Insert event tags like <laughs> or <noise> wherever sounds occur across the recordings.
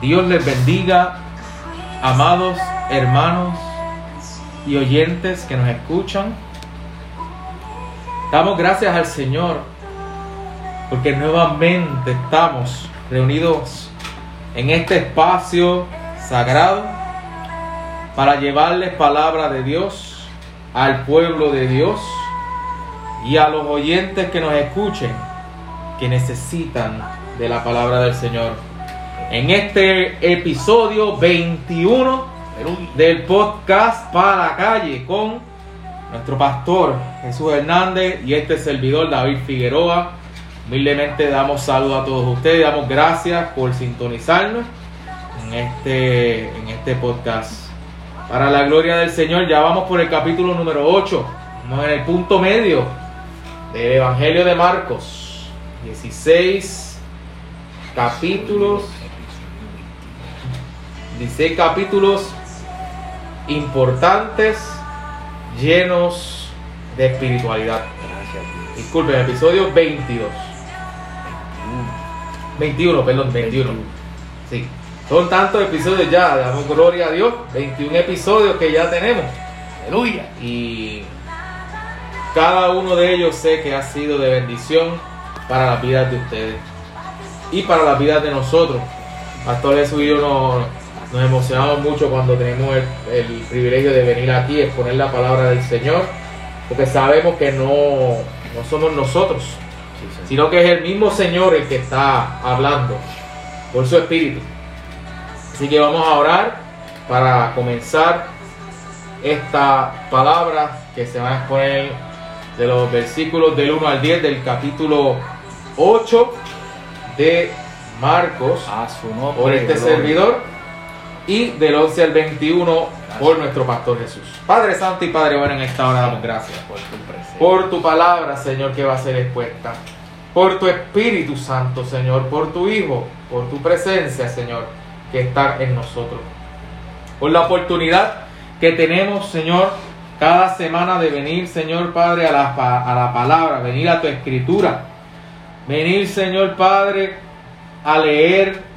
Dios les bendiga, amados hermanos y oyentes que nos escuchan. Damos gracias al Señor porque nuevamente estamos reunidos en este espacio sagrado para llevarles palabra de Dios al pueblo de Dios y a los oyentes que nos escuchen que necesitan de la palabra del Señor en este episodio 21 del podcast para la calle con nuestro pastor Jesús Hernández y este servidor David Figueroa. Humildemente damos saludos a todos ustedes, damos gracias por sintonizarnos en este, en este podcast. Para la gloria del Señor, ya vamos por el capítulo número 8, vamos en el punto medio del Evangelio de Marcos, 16 capítulos 16 capítulos importantes, llenos de espiritualidad. Disculpen, episodio 22. 21, perdón, 21. Sí. Son tantos episodios ya, damos gloria a Dios. 21 episodios que ya tenemos. Aleluya. Y cada uno de ellos sé que ha sido de bendición para la vida de ustedes y para la vida de nosotros. Pastor Jesús y yo nos nos emocionamos mucho cuando tenemos el, privilegio de venir aquí exponer la palabra del Señor, porque sabemos que no, no somos nosotros, sino que es el mismo Señor el que está hablando por su Espíritu. Así que vamos a orar para comenzar esta palabra que se va a exponer de los versículos del 1 al 10 del capítulo 8 de Marcos. Por este servidor y del 11 al 21 por nuestro Pastor Jesús. Padre Santo y Padre bueno, en esta hora damos gracias por tu presencia. Por tu palabra, Señor, que va a ser expuesta. Por tu Espíritu Santo, Señor. Por tu Hijo. Por tu presencia, Señor, que está en nosotros. Por la oportunidad que tenemos, Señor, cada semana de venir, Señor Padre, a la, a la palabra, venir a tu escritura. Venir, Señor Padre, a leer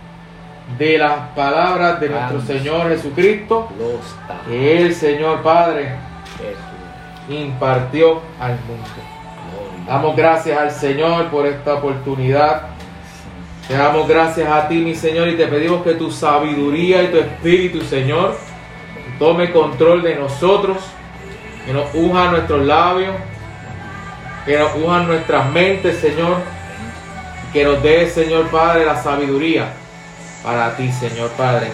de las palabras de nuestro Señor Jesucristo que el Señor Padre impartió al mundo. Damos gracias al Señor por esta oportunidad. Te damos gracias a ti, mi Señor, y te pedimos que tu sabiduría y tu espíritu, Señor, tome control de nosotros, que nos unja nuestros labios, que nos unjan nuestras mentes, Señor, que nos dé, Señor Padre, la sabiduría para ti, Señor Padre.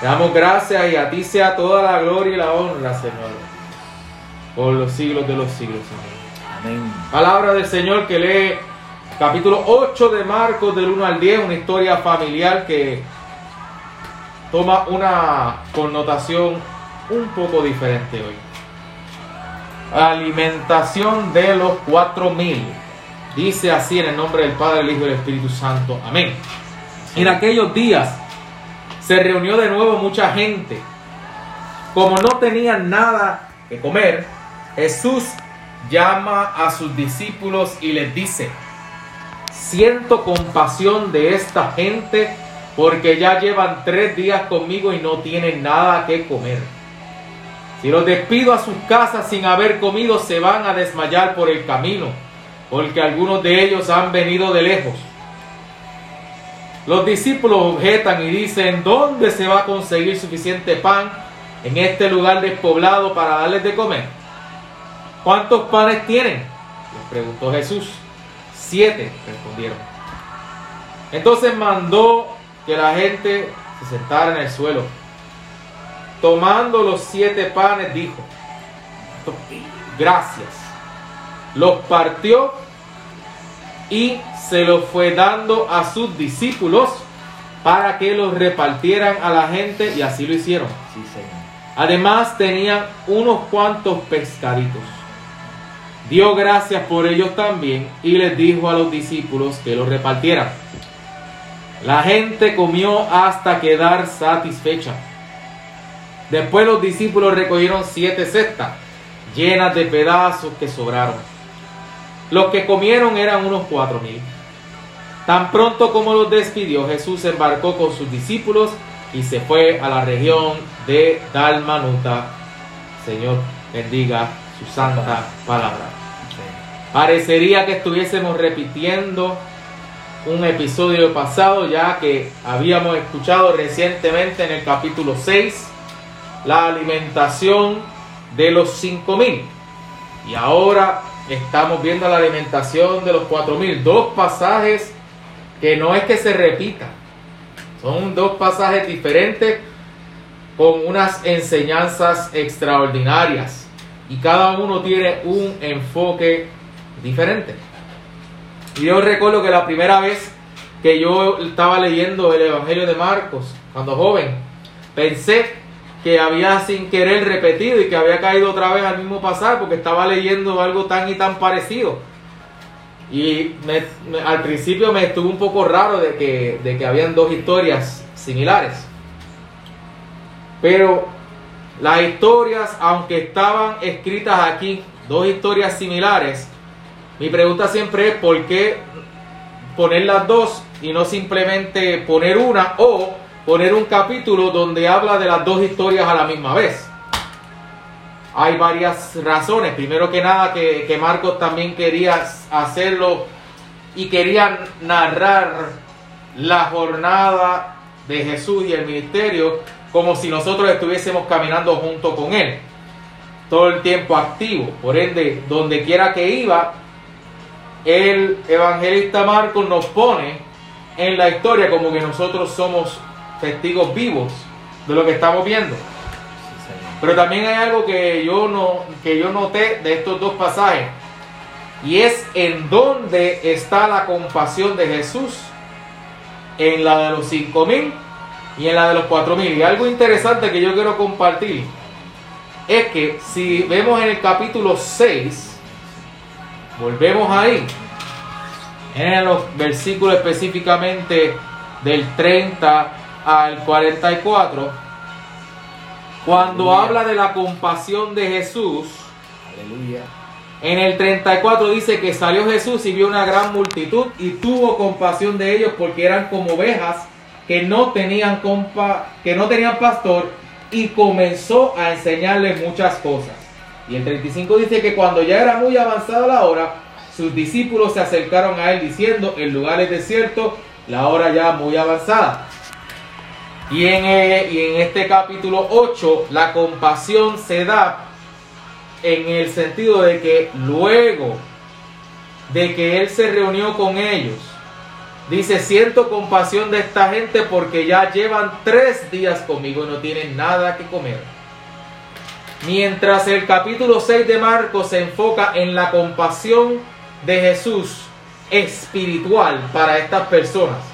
Te damos gracias y a ti sea toda la gloria y la honra, Señor, por los siglos de los siglos, Señor. Amén. Palabra del Señor que lee capítulo 8 de Marcos del 1 al 10, una historia familiar que toma una connotación un poco diferente hoy. Alimentación de los cuatro mil. Dice así en el nombre del Padre, el Hijo y el Espíritu Santo. Amén. En aquellos días se reunió de nuevo mucha gente. Como no tenían nada que comer, Jesús llama a sus discípulos y les dice, siento compasión de esta gente porque ya llevan tres días conmigo y no tienen nada que comer. Si los despido a sus casas sin haber comido, se van a desmayar por el camino, porque algunos de ellos han venido de lejos. Los discípulos objetan y dicen, ¿dónde se va a conseguir suficiente pan en este lugar despoblado para darles de comer? ¿Cuántos panes tienen? Les preguntó Jesús. Siete, respondieron. Entonces mandó que la gente se sentara en el suelo. Tomando los siete panes, dijo, gracias. Los partió y se los fue dando a sus discípulos para que los repartieran a la gente y así lo hicieron. Además tenían unos cuantos pescaditos. Dio gracias por ellos también y les dijo a los discípulos que los repartieran. La gente comió hasta quedar satisfecha. Después los discípulos recogieron siete cestas llenas de pedazos que sobraron. Los que comieron eran unos cuatro mil. Tan pronto como los despidió, Jesús embarcó con sus discípulos y se fue a la región de Dalmanuta. Señor, bendiga su santa palabra. Parecería que estuviésemos repitiendo un episodio pasado ya que habíamos escuchado recientemente en el capítulo 6 la alimentación de los 5000 y ahora estamos viendo la alimentación de los 4000 dos pasajes que no es que se repitan son dos pasajes diferentes con unas enseñanzas extraordinarias. Y cada uno tiene un enfoque diferente. Y yo recuerdo que la primera vez que yo estaba leyendo el Evangelio de Marcos, cuando joven, pensé que había sin querer repetido y que había caído otra vez al mismo pasaje porque estaba leyendo algo tan y tan parecido. Y al principio me estuvo un poco raro de que, de que habían dos historias similares. Pero las historias, aunque estaban escritas aquí, dos historias similares, mi pregunta siempre es por qué poner las dos y no simplemente poner una o poner un capítulo donde habla de las dos historias a la misma vez. Hay varias razones. Primero que nada que, Marcos también quería hacerlo y quería narrar la jornada de Jesús y el ministerio como si nosotros estuviésemos caminando junto con Él. Todo el tiempo activo. Por ende, donde quiera que iba, el evangelista Marcos nos pone en la historia como que nosotros somos testigos vivos de lo que estamos viendo. Pero también hay algo que yo, no, que yo noté de estos dos pasajes. Y es en dónde está la compasión de Jesús. En la de los cinco mil y en la de los cuatro mil. Y algo interesante que yo quiero compartir es que si vemos en el capítulo 6, volvemos ahí, en los versículos específicamente del 30 al 44, cuando habla de la compasión de Jesús, aleluya. En el 34 dice que salió Jesús y vio una gran multitud y tuvo compasión de ellos porque eran como ovejas que no tenían compa, que no tenían pastor y comenzó a enseñarles muchas cosas. Y el 35 dice que cuando ya era muy avanzada la hora, sus discípulos se acercaron a él diciendo, el lugar es desierto, la hora ya muy avanzada. Y en, eh, y en este capítulo 8 la compasión se da en el sentido de que luego de que él se reunió con ellos, dice, siento compasión de esta gente porque ya llevan tres días conmigo y no tienen nada que comer. Mientras el capítulo 6 de Marcos se enfoca en la compasión de Jesús espiritual para estas personas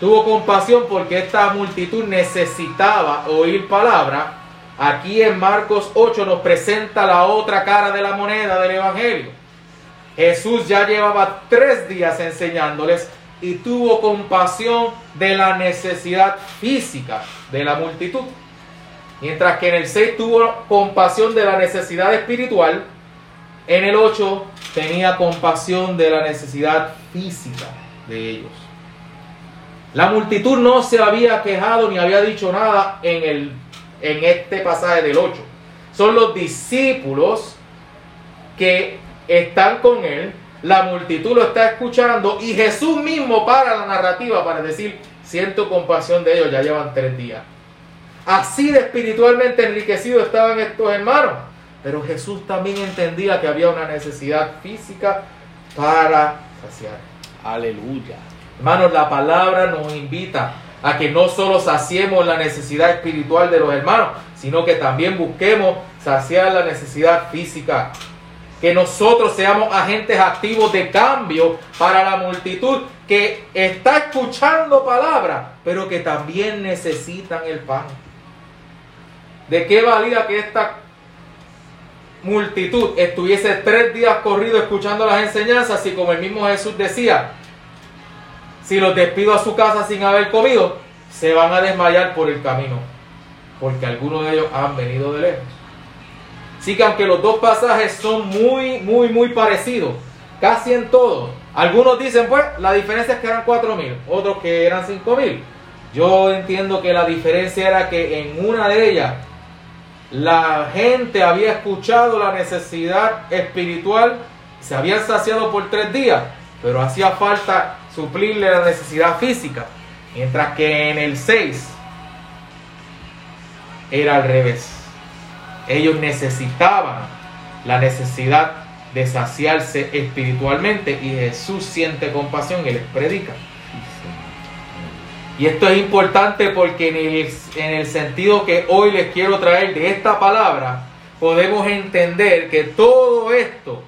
tuvo compasión porque esta multitud necesitaba oír palabra. Aquí en Marcos 8 nos presenta la otra cara de la moneda del Evangelio. Jesús ya llevaba tres días enseñándoles y tuvo compasión de la necesidad física de la multitud. Mientras que en el 6 tuvo compasión de la necesidad espiritual, en el 8 tenía compasión de la necesidad física de ellos. La multitud no se había quejado ni había dicho nada en, el, en este pasaje del 8. Son los discípulos que están con él, la multitud lo está escuchando y Jesús mismo para la narrativa para decir, siento compasión de ellos, ya llevan tres días. Así de espiritualmente enriquecidos estaban estos hermanos. Pero Jesús también entendía que había una necesidad física para saciar. Aleluya. Hermanos, la palabra nos invita a que no solo saciemos la necesidad espiritual de los hermanos, sino que también busquemos saciar la necesidad física. Que nosotros seamos agentes activos de cambio para la multitud que está escuchando palabra, pero que también necesitan el pan. ¿De qué valía que esta multitud estuviese tres días corrido escuchando las enseñanzas y como el mismo Jesús decía, si los despido a su casa sin haber comido, se van a desmayar por el camino, porque algunos de ellos han venido de lejos. Así que aunque los dos pasajes son muy, muy, muy parecidos, casi en todo. Algunos dicen, pues, la diferencia es que eran 4.000, otros que eran 5.000. Yo entiendo que la diferencia era que en una de ellas la gente había escuchado la necesidad espiritual, se habían saciado por tres días, pero hacía falta suplirle la necesidad física. Mientras que en el 6 era al revés. Ellos necesitaban la necesidad de saciarse espiritualmente y Jesús siente compasión y les predica. Y esto es importante porque en el, en el, sentido que hoy les quiero traer de esta palabra, podemos entender que todo esto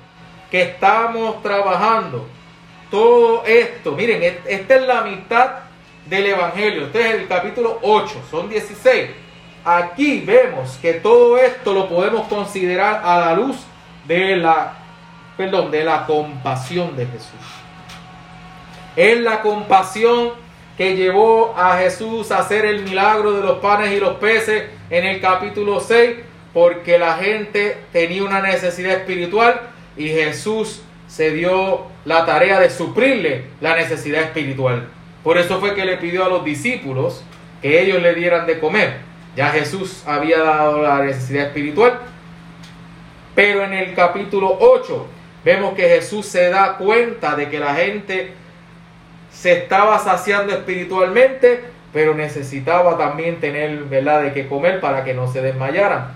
que estamos trabajando, todo esto, miren, esta es la mitad del Evangelio, este es el capítulo 8, son 16. Aquí vemos que todo esto lo podemos considerar a la luz de la, perdón, de la compasión de Jesús. Es la compasión que llevó a Jesús a hacer el milagro de los panes y los peces en el capítulo 6, porque la gente tenía una necesidad espiritual y Jesús se dio la tarea de suplirle la necesidad espiritual. Por eso fue que le pidió a los discípulos que ellos le dieran de comer. Ya Jesús había dado la necesidad espiritual. Pero en el capítulo 8 vemos que Jesús se da cuenta de que la gente se estaba saciando espiritualmente, pero necesitaba también tener, ¿verdad?, de qué comer para que no se desmayaran.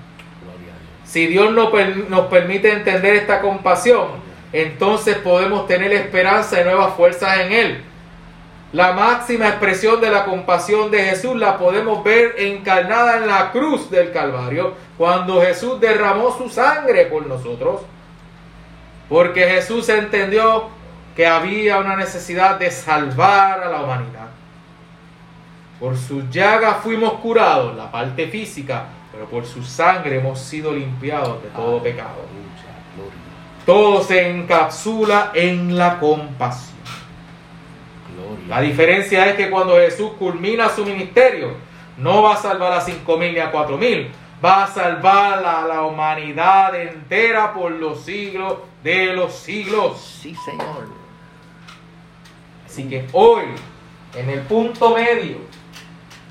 Si Dios nos, nos permite entender esta compasión, entonces podemos tener esperanza y nuevas fuerzas en Él. La máxima expresión de la compasión de Jesús la podemos ver encarnada en la cruz del Calvario, cuando Jesús derramó su sangre por nosotros. Porque Jesús entendió que había una necesidad de salvar a la humanidad. Por su llaga fuimos curados, la parte física, pero por su sangre hemos sido limpiados de todo pecado. Todo se encapsula en la compasión. La diferencia es que cuando Jesús culmina su ministerio, no va a salvar a cinco mil ni a cuatro mil, va a salvar a la humanidad entera por los siglos de los siglos. Sí, Señor. Así que hoy, en el punto medio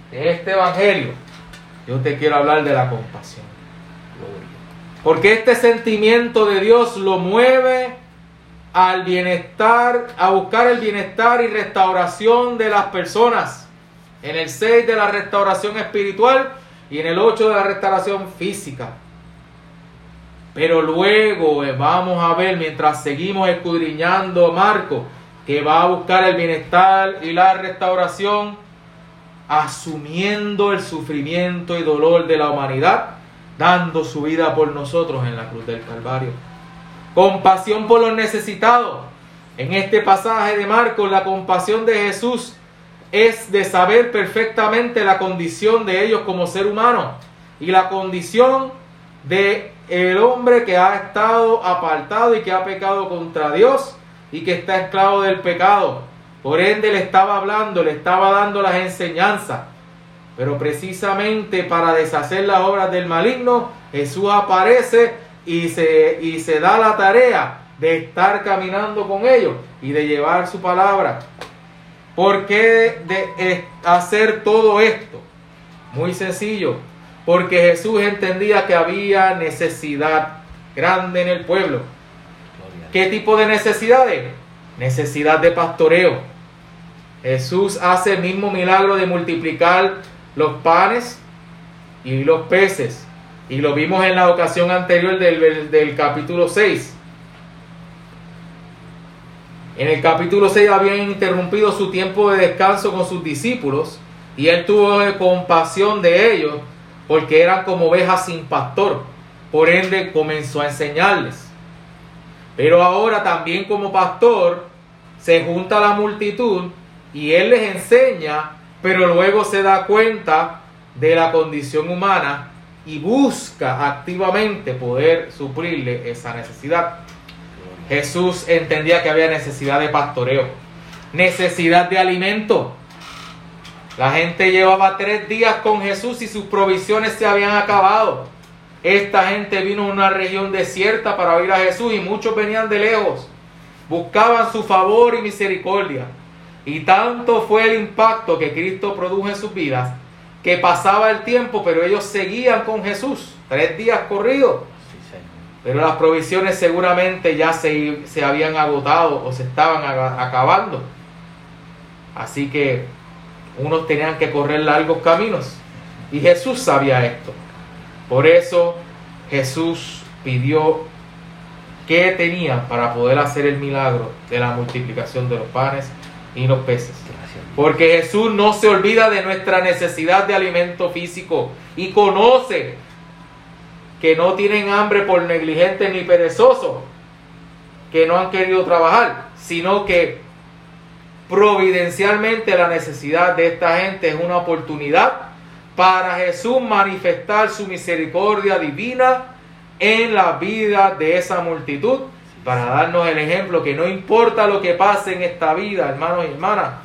de este evangelio, yo te quiero hablar de la compasión. Porque este sentimiento de Dios lo mueve al bienestar, a buscar el bienestar y restauración de las personas. En el 6 de la restauración espiritual y en el 8 de la restauración física. Pero luego eh, vamos a ver, mientras seguimos escudriñando Marco, que va a buscar el bienestar y la restauración, asumiendo el sufrimiento y dolor de la humanidad, dando su vida por nosotros en la cruz del Calvario compasión por los necesitados. En este pasaje de Marcos, la compasión de Jesús es de saber perfectamente la condición de ellos como ser humano y la condición de el hombre que ha estado apartado y que ha pecado contra Dios y que está esclavo del pecado. Por ende le estaba hablando, le estaba dando las enseñanzas. Pero precisamente para deshacer las obras del maligno, Jesús aparece y se, y se da la tarea de estar caminando con ellos y de llevar su palabra. ¿Por qué de hacer todo esto? Muy sencillo, porque Jesús entendía que había necesidad grande en el pueblo. ¿Qué tipo de necesidades? Necesidad de pastoreo. Jesús hace el mismo milagro de multiplicar los panes y los peces y lo vimos en la ocasión anterior del, del capítulo 6. En el capítulo 6 habían interrumpido su tiempo de descanso con sus discípulos y él tuvo compasión de ellos porque eran como ovejas sin pastor. Por ende comenzó a enseñarles. Pero ahora también como pastor se junta la multitud y él les enseña, pero luego se da cuenta de la condición humana y busca activamente poder suplirle esa necesidad. Jesús entendía que había necesidad de pastoreo, necesidad de alimento. La gente llevaba tres días con Jesús y sus provisiones se habían acabado. Esta gente vino a una región desierta para oír a Jesús y muchos venían de lejos. buscaban su favor y misericordia. Y tanto fue el impacto que Cristo produjo en sus vidas, que pasaba el tiempo, pero ellos seguían con Jesús, tres días corridos. Pero las provisiones seguramente ya se, se habían agotado o se estaban acabando. Así que unos tenían que correr largos caminos. Y Jesús sabía esto. Por eso Jesús pidió qué tenía para poder hacer el milagro de la multiplicación de los panes y los peces. Porque Jesús no se olvida de nuestra necesidad de alimento físico y conoce que no tienen hambre por negligentes ni perezosos, que no han querido trabajar, sino que providencialmente la necesidad de esta gente es una oportunidad para Jesús manifestar su misericordia divina en la vida de esa multitud, para darnos el ejemplo que no importa lo que pase en esta vida, hermanos y hermanas,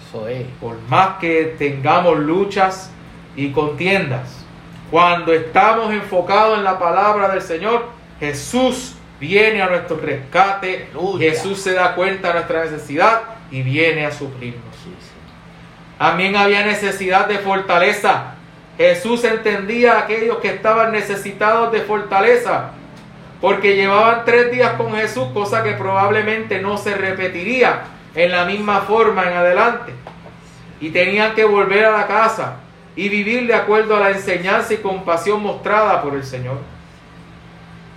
eso es, por más que tengamos luchas y contiendas, cuando estamos enfocados en la palabra del Señor, Jesús viene a nuestro rescate, Jesús se da cuenta de nuestra necesidad y viene a suplirnos. También había necesidad de fortaleza. Jesús entendía a aquellos que estaban necesitados de fortaleza, porque llevaban tres días con Jesús, cosa que probablemente no se repetiría en la misma forma en adelante. Y tenían que volver a la casa y vivir de acuerdo a la enseñanza y compasión mostrada por el Señor.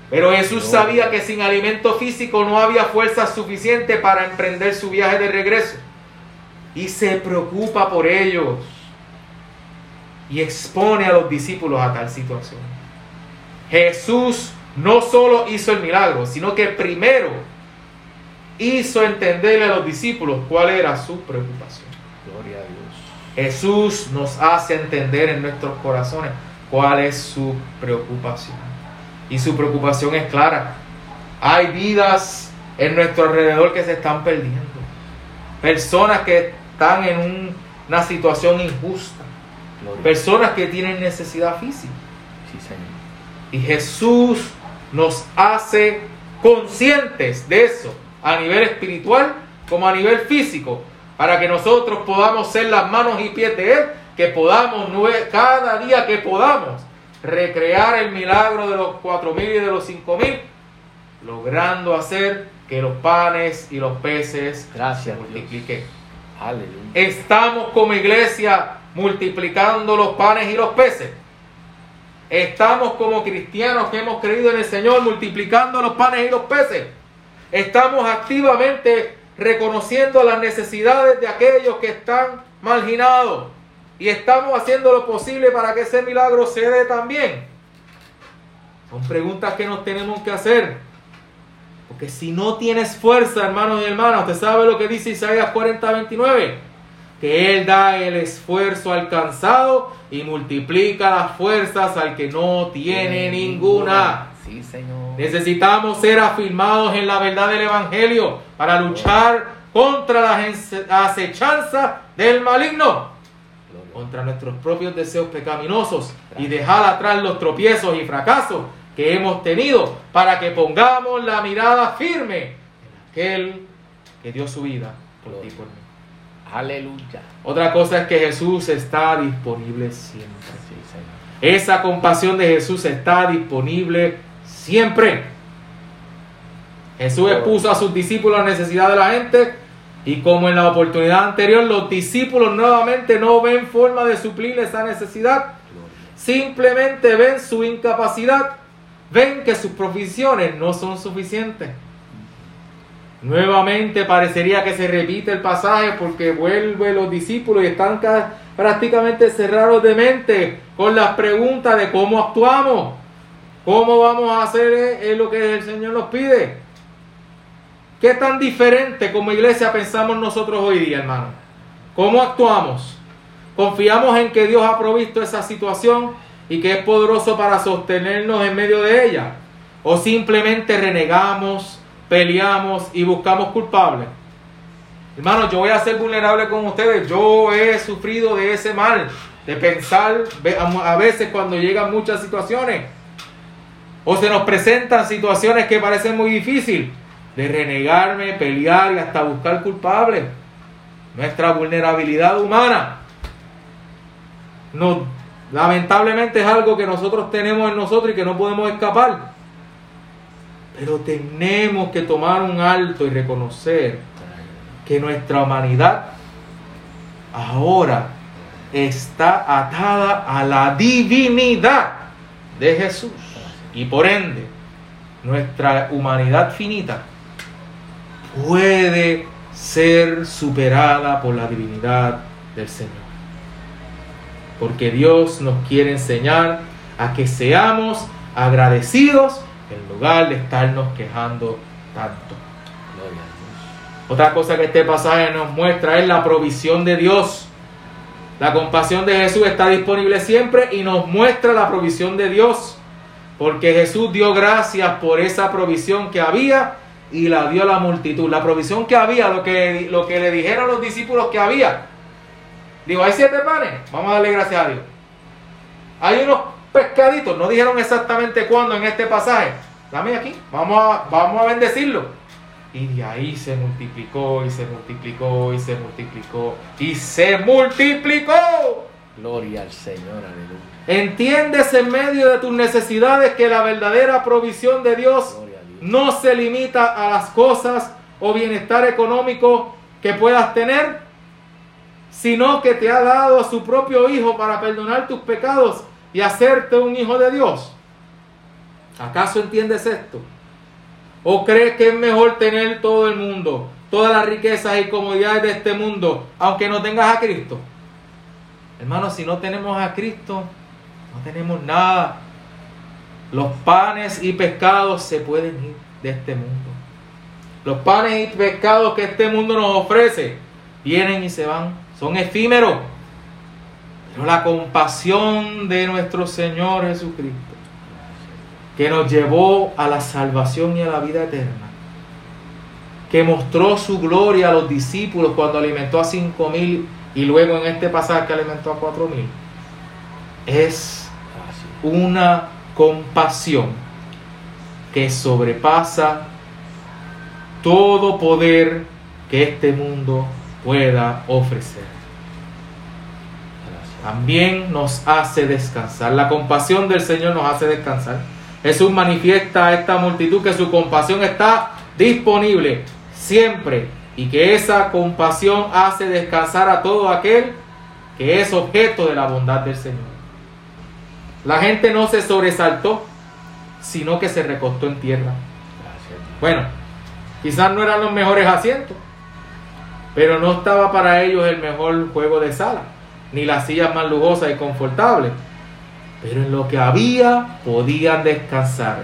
Pero Jesús sabía que sin alimento físico no había fuerza suficiente para emprender su viaje de regreso y se preocupa por ellos y expone a los discípulos a tal situación. Jesús no solo hizo el milagro, sino que primero hizo entenderle a los discípulos cuál era su preocupación. Gloria a Dios. Jesús nos hace entender en nuestros corazones cuál es su preocupación. Y su preocupación es clara. Hay vidas en nuestro alrededor que se están perdiendo. Personas que están en una situación injusta. Personas que tienen necesidad física. Y Jesús nos hace conscientes de eso a nivel espiritual como a nivel físico, para que nosotros podamos ser las manos y pies de Él, que podamos cada día que podamos recrear el milagro de los cuatro mil y de los cinco mil, logrando hacer que los panes y los peces Gracias, se multipliquen. Estamos como iglesia multiplicando los panes y los peces. Estamos como cristianos que hemos creído en el Señor multiplicando los panes y los peces. Estamos activamente reconociendo las necesidades de aquellos que están marginados. Y estamos haciendo lo posible para que ese milagro se dé también. Son preguntas que nos tenemos que hacer. Porque si no tienes fuerza, hermanos y hermanas, usted sabe lo que dice Isaías 40, 29. Que Él da el esfuerzo alcanzado y multiplica las fuerzas al que no tiene ninguna. Sí, Señor. Necesitamos ser afirmados en la verdad del Evangelio para luchar contra las acechanzas del maligno, contra nuestros propios deseos pecaminosos y dejar atrás los tropiezos y fracasos que hemos tenido para que pongamos la mirada firme en aquel que dio su vida por ti por mí. Aleluya. Otra cosa es que Jesús está disponible siempre. Esa compasión de Jesús está disponible siempre. Jesús expuso a sus discípulos la necesidad de la gente y como en la oportunidad anterior los discípulos nuevamente no ven forma de suplir esa necesidad, simplemente ven su incapacidad ven que sus provisiones no son suficientes. Nuevamente parecería que se repite el pasaje porque vuelven los discípulos y están prácticamente cerrados de mente con las preguntas de cómo actuamos, cómo vamos a hacer lo que el Señor nos pide. ¿Qué tan diferente como iglesia pensamos nosotros hoy día, hermano? ¿Cómo actuamos? ¿Confiamos en que Dios ha provisto esa situación? y que es poderoso para sostenernos en medio de ella? ¿O simplemente renegamos, peleamos y buscamos culpables? Hermanos, yo voy a ser vulnerable con ustedes. Yo he sufrido de ese mal, de pensar a veces cuando llegan muchas situaciones o se nos presentan situaciones que parecen muy difíciles. de renegarme, pelear y hasta buscar culpables. Nuestra vulnerabilidad humana lamentablemente es algo que nosotros tenemos en nosotros y que no podemos escapar. Pero tenemos que tomar un alto y reconocer que nuestra humanidad ahora está atada a la divinidad de Jesús. Y por ende, nuestra humanidad finita puede ser superada por la divinidad del Señor. Porque Dios nos quiere enseñar a que seamos agradecidos en lugar de estarnos quejando tanto. Otra cosa que este pasaje nos muestra es la provisión de Dios. La compasión de Jesús está disponible siempre y nos muestra la provisión de Dios. Porque Jesús dio gracias por esa provisión que había y la dio a la multitud. La provisión que había, lo que, lo que le dijeron los discípulos que había. Digo, hay siete panes, vamos a darle gracias a Dios. Hay unos pescaditos, no dijeron exactamente cuándo en este pasaje. Dame aquí, vamos a, vamos a bendecirlo. Y de ahí se multiplicó y se multiplicó y se multiplicó y se multiplicó. Gloria al Señor, aleluya. Entiendes en medio de tus necesidades que la verdadera provisión de Dios no se limita a las cosas o bienestar económico que puedas tener, sino que te ha dado a su propio Hijo para perdonar tus pecados y hacerte un hijo de Dios. ¿Acaso entiendes esto? ¿O crees que es mejor tener todo el mundo, todas las riquezas y comodidades de este mundo, aunque no tengas a Cristo? Hermanos, si no tenemos a Cristo, no tenemos nada. Los panes y pescados se pueden ir de este mundo. Los panes y pescados que este mundo nos ofrece vienen y se van. Son efímeros. Pero la compasión de nuestro Señor Jesucristo, que nos llevó a la salvación y a la vida eterna, que mostró su gloria a los discípulos cuando alimentó a cinco mil y luego en este pasaje alimentó a cuatro mil, es una compasión que sobrepasa todo poder que este mundo pueda ofrecer. También nos hace descansar. La compasión del Señor nos hace descansar. Jesús manifiesta a esta multitud que su compasión está disponible siempre y que esa compasión hace descansar a todo aquel que es objeto de la bondad del Señor. La gente no se sobresaltó, sino que se recostó en tierra. Bueno, quizás no eran los mejores asientos, pero no estaba para ellos el mejor juego de sala, ni las sillas más lujosas y confortables. Pero en lo que había podían descansar.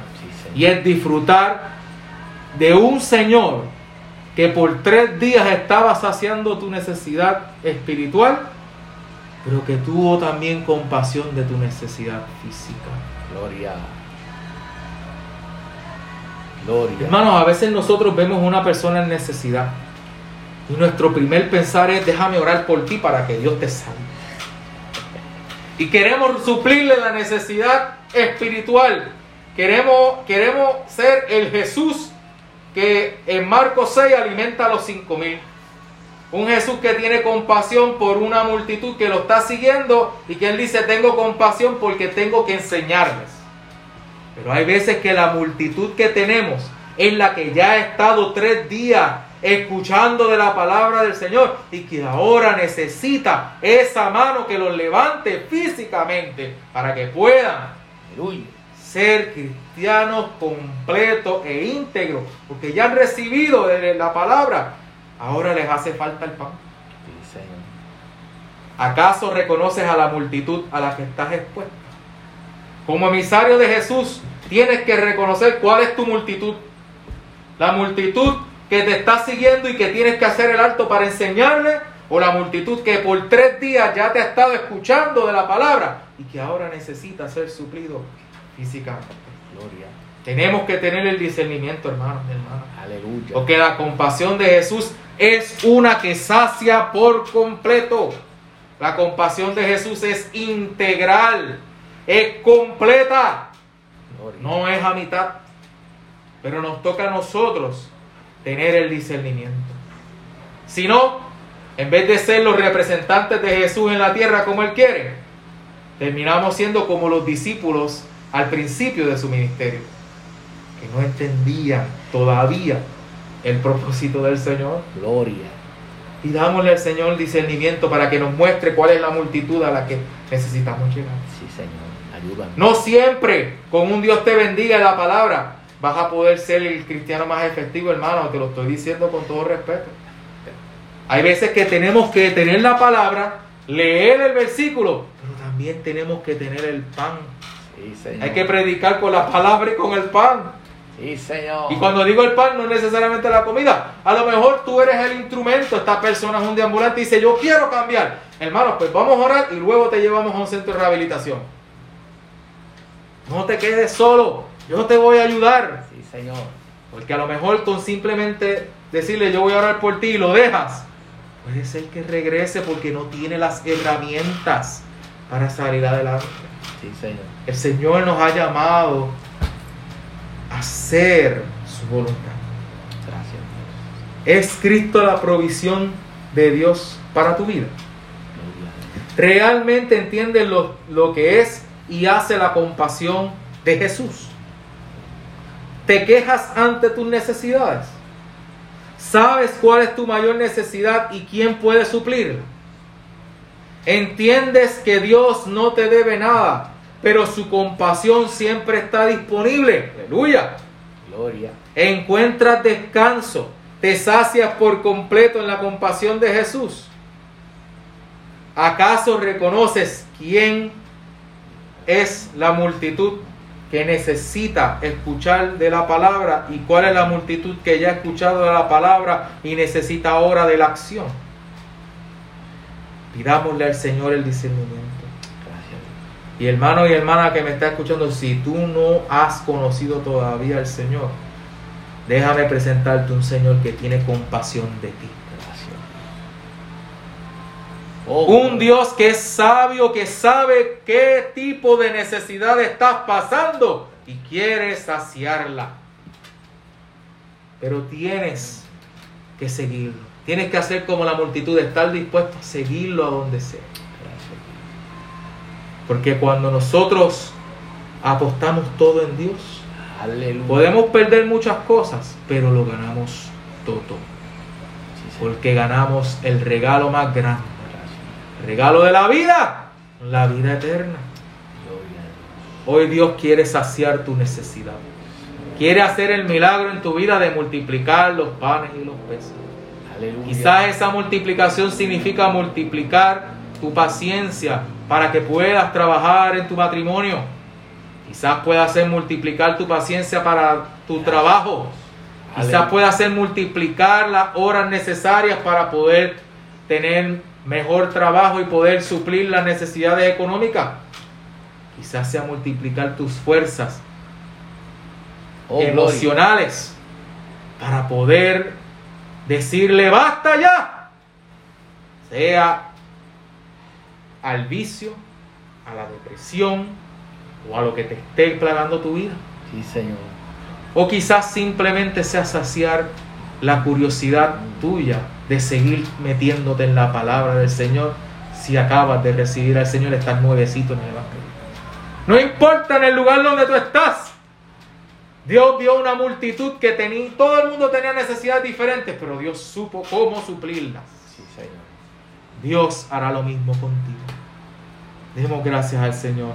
y es disfrutar de un Señor que por tres días estaba saciando tu necesidad espiritual pero que tuvo también compasión de tu necesidad física. Gloria. Gloria. Hermanos, a veces nosotros vemos una persona en necesidad y nuestro primer pensar es déjame orar por ti para que Dios te salve. Y queremos suplirle la necesidad espiritual. Queremos, queremos ser el Jesús que en Marcos 6 alimenta a los cinco mil. Un Jesús que tiene compasión por una multitud que lo está siguiendo y que él dice, tengo compasión porque tengo que enseñarles. Pero hay veces que la multitud que tenemos es la que ya ha estado tres días escuchando de la palabra del Señor y que ahora necesita esa mano que los levante físicamente para que puedan ser cristianos completos e íntegros, porque ya han recibido la palabra Ahora les hace falta el pan. ¿Acaso reconoces a la multitud a la que estás expuesta? Como emisario de Jesús, tienes que reconocer cuál es tu multitud. La multitud que te está siguiendo y que tienes que hacer el alto para enseñarle, o la multitud que por tres días ya te ha estado escuchando de la palabra y que ahora necesita ser suplido físicamente. Gloria. Tenemos que tener el discernimiento, hermanos y hermanas. Aleluya. Porque la compasión de Jesús es una que sacia por completo. La compasión de Jesús es integral, es completa, no es a mitad. Pero nos toca a nosotros tener el discernimiento. Si no, en vez de ser los representantes de Jesús en la tierra como Él quiere, terminamos siendo como los discípulos al principio de su ministerio, que no entendían todavía el propósito del Señor. Gloria. Pidámosle al Señor discernimiento para que nos muestre cuál es la multitud a la que necesitamos llegar. Sí, Señor. Ayúdanos. No siempre con un Dios te bendiga en la palabra vas a poder ser el cristiano más efectivo, hermano. Te lo estoy diciendo con todo respeto. Hay veces que tenemos que tener la palabra, leer el versículo, pero también tenemos que tener el pan. Sí, Señor. Hay que predicar con la palabra y con el pan. Sí, Señor. Y cuando digo el pan, no es necesariamente la comida. A lo mejor tú eres el instrumento. Esta persona es un deambulante y dice, yo quiero cambiar. Hermanos, pues vamos a orar y luego te llevamos a un centro de rehabilitación. No te quedes solo. Yo te voy a ayudar. Sí, Señor. Porque a lo mejor con simplemente decirle, yo voy a orar por ti y lo dejas, puede ser que regrese porque no tiene las herramientas para salir adelante. Sí, Señor. El Señor nos ha llamado a hacer su voluntad. Gracias, Dios. ¿Es Cristo la provisión de Dios para tu vida? ¿Realmente entiendes lo, lo que es y hace la compasión de Jesús? ¿Te quejas ante tus necesidades? ¿Sabes cuál es tu mayor necesidad y quién puede suplirla? ¿Entiendes que Dios no te debe nada, pero su compasión siempre está disponible? Aleluya. Gloria. encuentras descanso, te sacias por completo en la compasión de Jesús. ¿Acaso reconoces quién es la multitud que necesita escuchar de la palabra y cuál es la multitud que ya ha escuchado de la palabra y necesita ahora de la acción? Pidámosle al Señor el discernimiento. Y hermano y hermana que me está escuchando, si tú no has conocido todavía al Señor, déjame presentarte un Señor que tiene compasión de ti. Oh, Un Dios que es sabio, que sabe qué tipo de necesidad estás pasando y quiere saciarla. Pero tienes que seguirlo. Tienes que hacer como la multitud, estar dispuesto a seguirlo a donde sea. Porque cuando nosotros apostamos todo en Dios. Aleluya. Podemos perder muchas cosas, pero lo ganamos todo. Porque ganamos el regalo más grande. Regalo de la vida, la vida eterna. Hoy Dios quiere saciar tu necesidad. Quiere hacer el milagro en tu vida de multiplicar los panes y los peces. Aleluya. Quizás esa multiplicación significa multiplicar tu paciencia para que puedas trabajar en tu matrimonio. Quizás pueda ser multiplicar tu paciencia para tu trabajo. Quizás pueda ser multiplicar las horas necesarias para poder tener mejor trabajo y poder suplir las necesidades económicas. Quizás sea multiplicar tus fuerzas Oh, gloria. emocionales para poder decirle basta ya, sea al vicio, a la depresión o a lo que te esté plagando tu vida. Sí, Señor. O quizás simplemente sea saciar la curiosidad tuya de seguir metiéndote en la palabra del Señor si acabas de recibir al Señor, estás nuevecito en el Evangelio. No importa en el lugar donde tú estás. Dios vio una multitud que tenía, todo el mundo tenía necesidades diferentes, pero Dios supo cómo suplirlas. Sí, Señor. Dios hará lo mismo contigo. Demos gracias al Señor,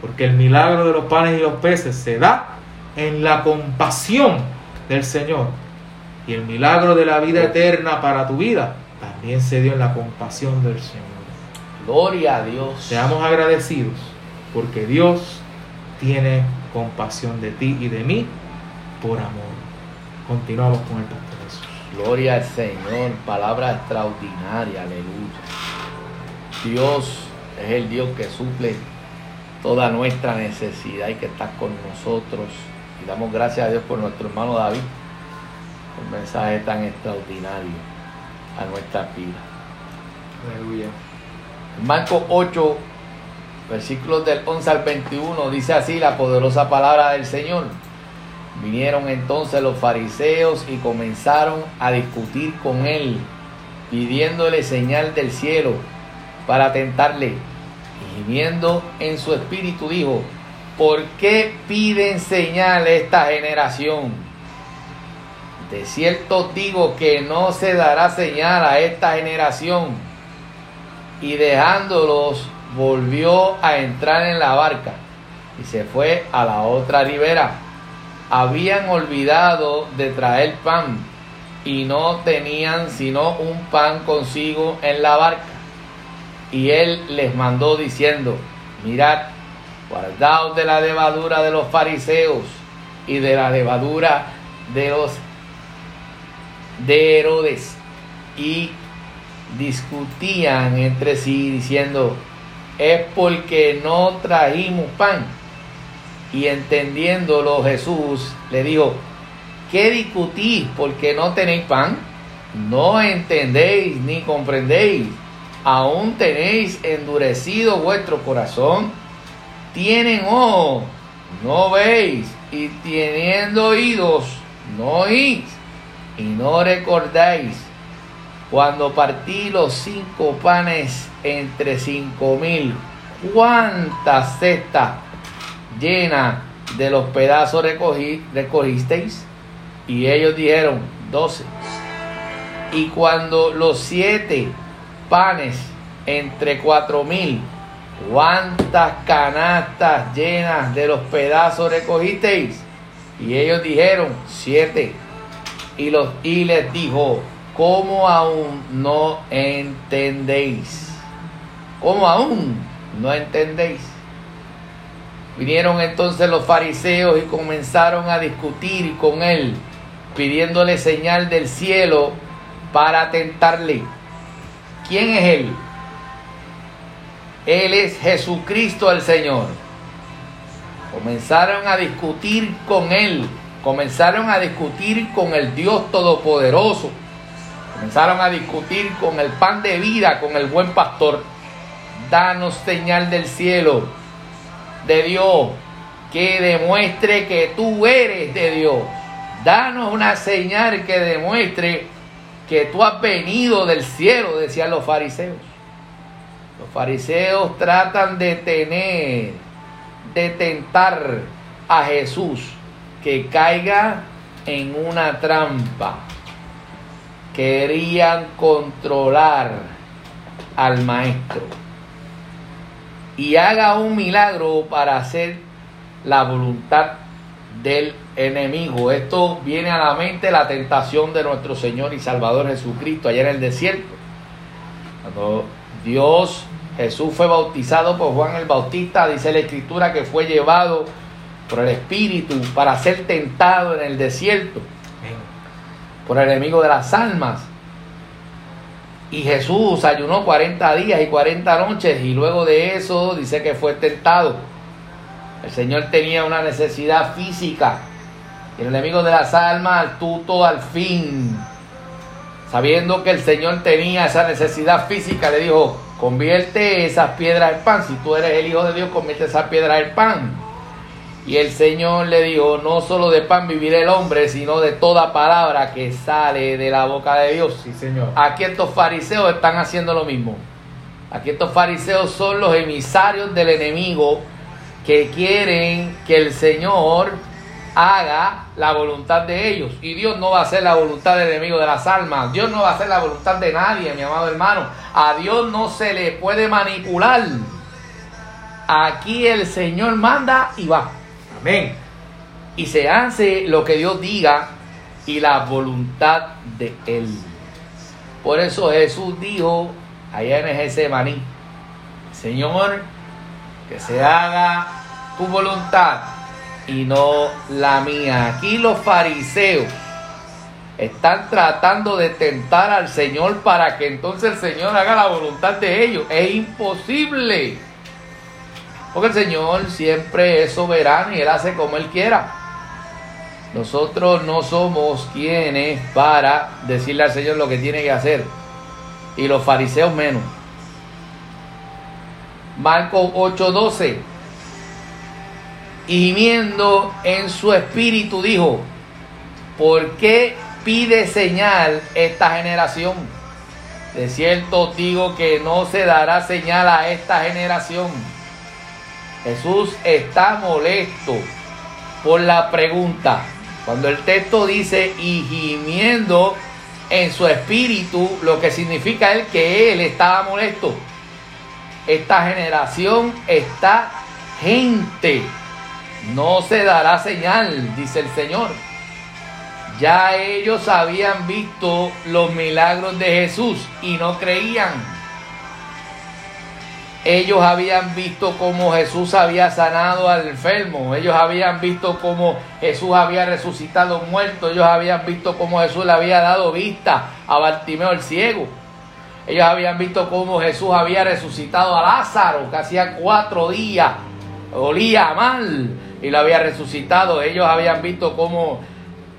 porque el milagro de los panes y los peces se da en la compasión del Señor. Y el milagro de la vida eterna para tu vida también se dio en la compasión del Señor. Gloria a Dios. Seamos agradecidos, porque Dios tiene compasión de ti y de mí por amor. Continuamos con el pastor Jesús. Gloria al Señor, palabra extraordinaria, aleluya. Dios es el Dios que suple toda nuestra necesidad y que está con nosotros. Y damos gracias a Dios por nuestro hermano David, el mensaje tan extraordinario a nuestra vida. Aleluya. Marcos 8, versículos del 11 al 21, dice así la poderosa palabra del Señor. Vinieron entonces los fariseos y comenzaron a discutir con él, pidiéndole señal del cielo para tentarle. Y viendo en su espíritu dijo, ¿por qué piden señal esta generación? De cierto digo que no se dará señal a esta generación. Y dejándolos, volvió a entrar en la barca y se fue a la otra ribera. Habían olvidado de traer pan y no tenían sino un pan consigo en la barca. Y él les mandó diciendo, mirad, guardaos de la levadura de los fariseos y de la levadura de los de Herodes. Y discutían entre sí diciendo, es porque no trajimos pan. Y entendiéndolo Jesús le dijo, ¿qué discutís porque no tenéis pan? No entendéis ni comprendéis. Aún tenéis endurecido vuestro corazón. Tienen ojos, no veis. Y teniendo oídos, no oís. Y no recordáis cuando partí los cinco panes entre cinco mil, ¿cuántas cestas llenas de los pedazos recogí, recogisteis? Y ellos dijeron, doce. Y cuando los siete panes entre cuatro mil, ¿cuántas canastas llenas de los pedazos recogisteis? Y ellos dijeron, siete. Y, los, y les dijo, ¿cómo aún no entendéis? ¿Cómo aún no entendéis? Vinieron entonces los fariseos y comenzaron a discutir con él, pidiéndole señal del cielo para tentarle. ¿Quién es él? Él es Jesucristo el Señor. Comenzaron a discutir con él, comenzaron a discutir con el Dios Todopoderoso Comenzaron a discutir con el pan de vida, con el buen pastor. Danos señal del cielo, de Dios, que demuestre que tú eres de Dios. Danos una señal que demuestre que tú has venido del cielo, decían los fariseos. Los fariseos tratan de tener, de tentar a Jesús que caiga en una trampa querían controlar al maestro y haga un milagro para hacer la voluntad del enemigo. Esto viene a la mente la tentación de nuestro Señor y Salvador Jesucristo allá en el desierto. Cuando Dios, Jesús fue bautizado por Juan el Bautista, dice la escritura que fue llevado por el Espíritu para ser tentado en el desierto por el enemigo de las almas. Y Jesús ayunó 40 días y 40 noches y luego de eso dice que fue tentado. El Señor tenía una necesidad física. Y el enemigo de las almas tuto al fin. Sabiendo que el Señor tenía esa necesidad física, le dijo, convierte esas piedras en pan. Si tú eres el Hijo de Dios, convierte esas piedras en pan. Y el Señor le dijo, no solo de pan vivirá el hombre, sino de toda palabra que sale de la boca de Dios. Sí, Señor. Aquí estos fariseos están haciendo lo mismo. Aquí estos fariseos son los emisarios del enemigo que quieren que el Señor haga la voluntad de ellos. Y Dios no va a hacer la voluntad del enemigo de las almas. Dios no va a hacer la voluntad de nadie, mi amado hermano. A Dios no se le puede manipular. Aquí el Señor manda y va. Y se hace lo que Dios diga y la voluntad de Él. Por eso Jesús dijo allá en ese maní, Señor, que se haga tu voluntad y no la mía. Aquí los fariseos están tratando de tentar al Señor para que entonces el Señor haga la voluntad de ellos. Es imposible. Porque el Señor siempre es soberano y Él hace como Él quiera. Nosotros no somos quienes para decirle al Señor lo que tiene que hacer. Y los fariseos menos. Marcos 8:12. y viendo en su espíritu dijo, ¿por qué pide señal esta generación? De cierto digo que no se dará señal a esta generación. Jesús está molesto por la pregunta. Cuando el texto dice y gimiendo en su espíritu, lo que significa es que él estaba molesto. Esta generación está gente. No se dará señal, dice el Señor. Ya ellos habían visto los milagros de Jesús y no creían. Ellos habían visto cómo Jesús había sanado al enfermo. Ellos habían visto cómo Jesús había resucitado muerto. Ellos habían visto cómo Jesús le había dado vista a Bartimeo el ciego. Ellos habían visto cómo Jesús había resucitado a Lázaro, que hacía cuatro días olía mal y lo había resucitado. Ellos habían visto cómo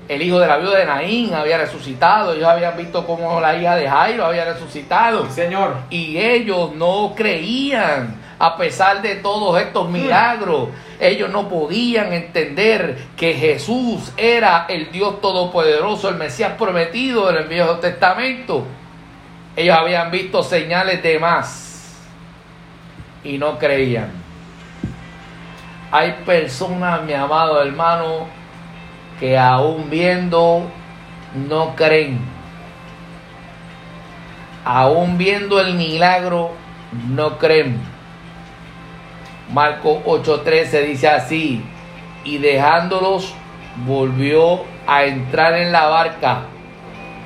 el hijo de la viuda de Naín había resucitado. Ellos habían visto cómo la hija de Jairo había resucitado. Señor. Y ellos no creían. A pesar de todos estos milagros, ellos no podían entender que Jesús era el Dios Todopoderoso, el Mesías prometido en el Viejo Testamento. Ellos habían visto señales de más y no creían. Hay personas, mi amado hermano, que aún viendo no creen. Aún viendo el milagro no creen. Marco 8:13 dice así, y dejándolos volvió a entrar en la barca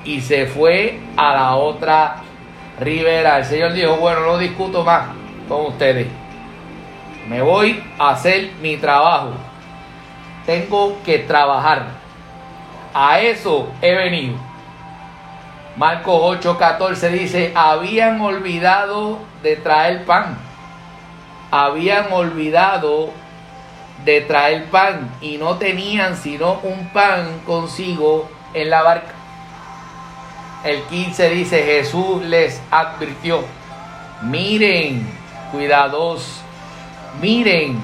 y se fue a la otra ribera. El Señor dijo, bueno, no discuto más con ustedes. Me voy a hacer mi trabajo. Tengo que trabajar. A eso he venido. Marcos 8:14 dice, habían olvidado de traer pan. Habían olvidado de traer pan y no tenían sino un pan consigo en la barca. El 15 dice, Jesús les advirtió, miren, cuidados, miren,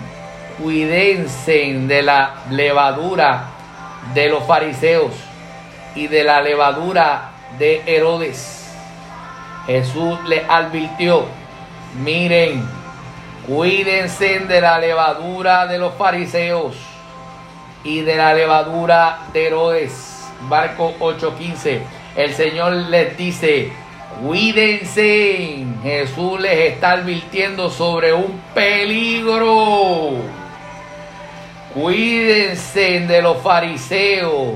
cuídense de la levadura de los fariseos y de la levadura de Herodes. Jesús les advirtió, miren, cuídense de la levadura de los fariseos y de la levadura de Herodes. Marco 8:15. El Señor les dice, cuídense. Jesús les está advirtiendo sobre un peligro. Cuídense de los fariseos.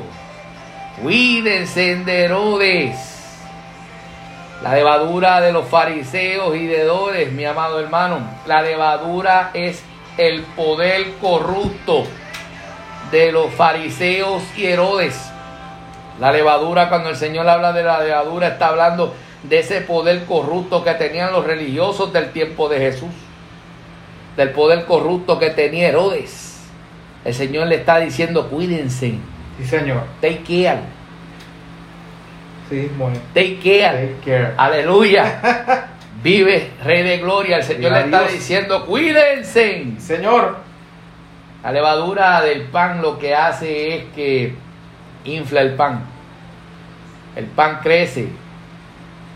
Cuídense de Herodes. La levadura de los fariseos y de Herodes, mi amado hermano. La levadura es el poder corrupto de los fariseos y Herodes. La levadura, cuando el Señor habla de la levadura, está hablando de ese poder corrupto que tenían los religiosos del tiempo de Jesús. Del poder corrupto que tenía Herodes. El Señor le está diciendo, cuídense. Sí, Señor. Take care. Sí, bueno. Take care. Take care. Aleluya. <laughs> Vive, Rey de Gloria. El Señor le está Dios. diciendo, cuídense. Señor. La levadura del pan lo que hace es que infla el pan. El pan crece.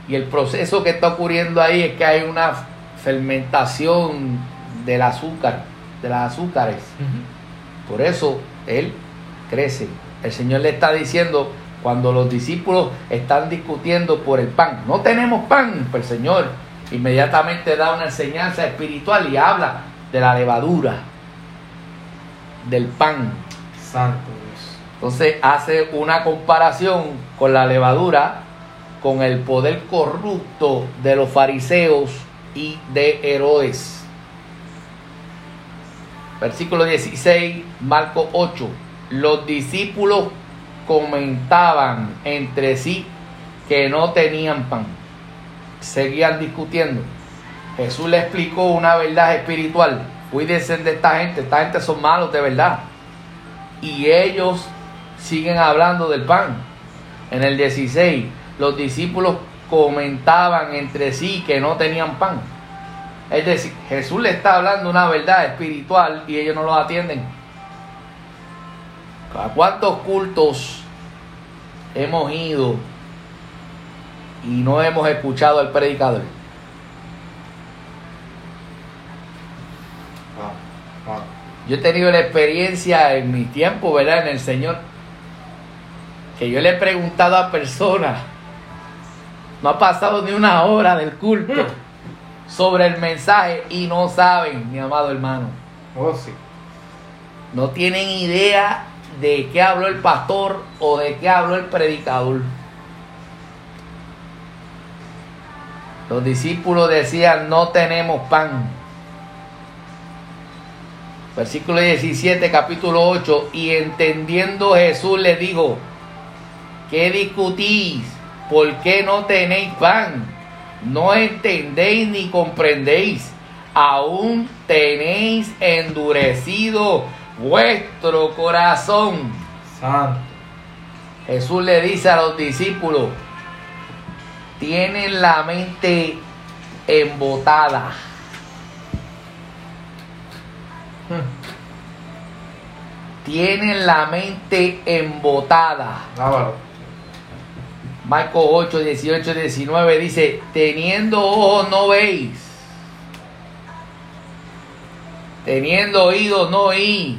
Y el proceso que está ocurriendo ahí es que hay una fermentación del azúcar, de las azúcares. Por eso él crece. El Señor le está diciendo, cuando los discípulos están discutiendo por el pan, no tenemos pan, pues el Señor inmediatamente da una enseñanza espiritual y habla de la levadura, del pan. Santo Dios. Entonces hace una comparación con la levadura, con el poder corrupto de los fariseos y de Herodes. Versículo 16, Marco 8. Los discípulos comentaban entre sí que no tenían pan. Seguían discutiendo. Jesús le explicó una verdad espiritual. Cuídense de esta gente. Esta gente son malos de verdad. Y ellos siguen hablando del pan. En el 16, los discípulos comentaban entre sí que no tenían pan. Es decir, Jesús le está hablando una verdad espiritual y ellos no lo atienden. ¿A cuántos cultos hemos ido y no hemos escuchado al predicador? Ah, ah. Yo he tenido la experiencia en mi tiempo, ¿verdad? En el Señor, que yo le he preguntado a personas, no ha pasado ni una hora del culto <laughs> sobre el mensaje y no saben, mi amado hermano. Oh, sí. No tienen idea de qué habló el pastor o de qué habló el predicador. Los discípulos decían, no tenemos pan. Versículo 17, capítulo 8. Y entendiendo Jesús le dijo, ¿qué discutís? ¿Por qué no tenéis pan? No entendéis ni comprendéis. Aún tenéis endurecido vuestro corazón. Santo. Jesús le dice a los discípulos, tienen la mente embotada. Tienen la mente embotada. Marcos 8, 18, 19 dice, teniendo ojos no veis, teniendo oídos no oís,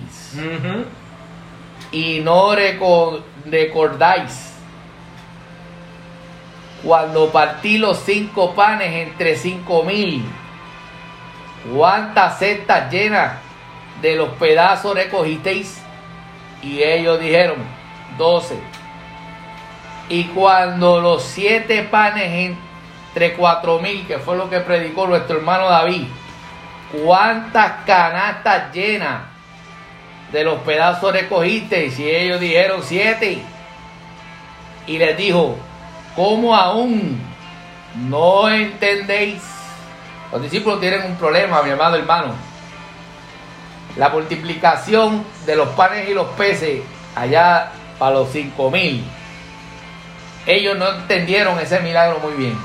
y no reco- recordáis. Cuando partí los cinco panes entre cinco mil, cuántas cestas llenas de los pedazos recogisteis. Y ellos dijeron, doce. Y cuando los siete panes entre cuatro mil, que fue lo que predicó nuestro hermano David, cuántas canastas llenas de los pedazos recogisteis. Y ellos dijeron siete. Y les dijo, ¿cómo aún no entendéis? Los discípulos tienen un problema, mi amado hermano. La multiplicación de los panes y los peces allá para los cinco mil. Ellos no entendieron ese milagro muy bien.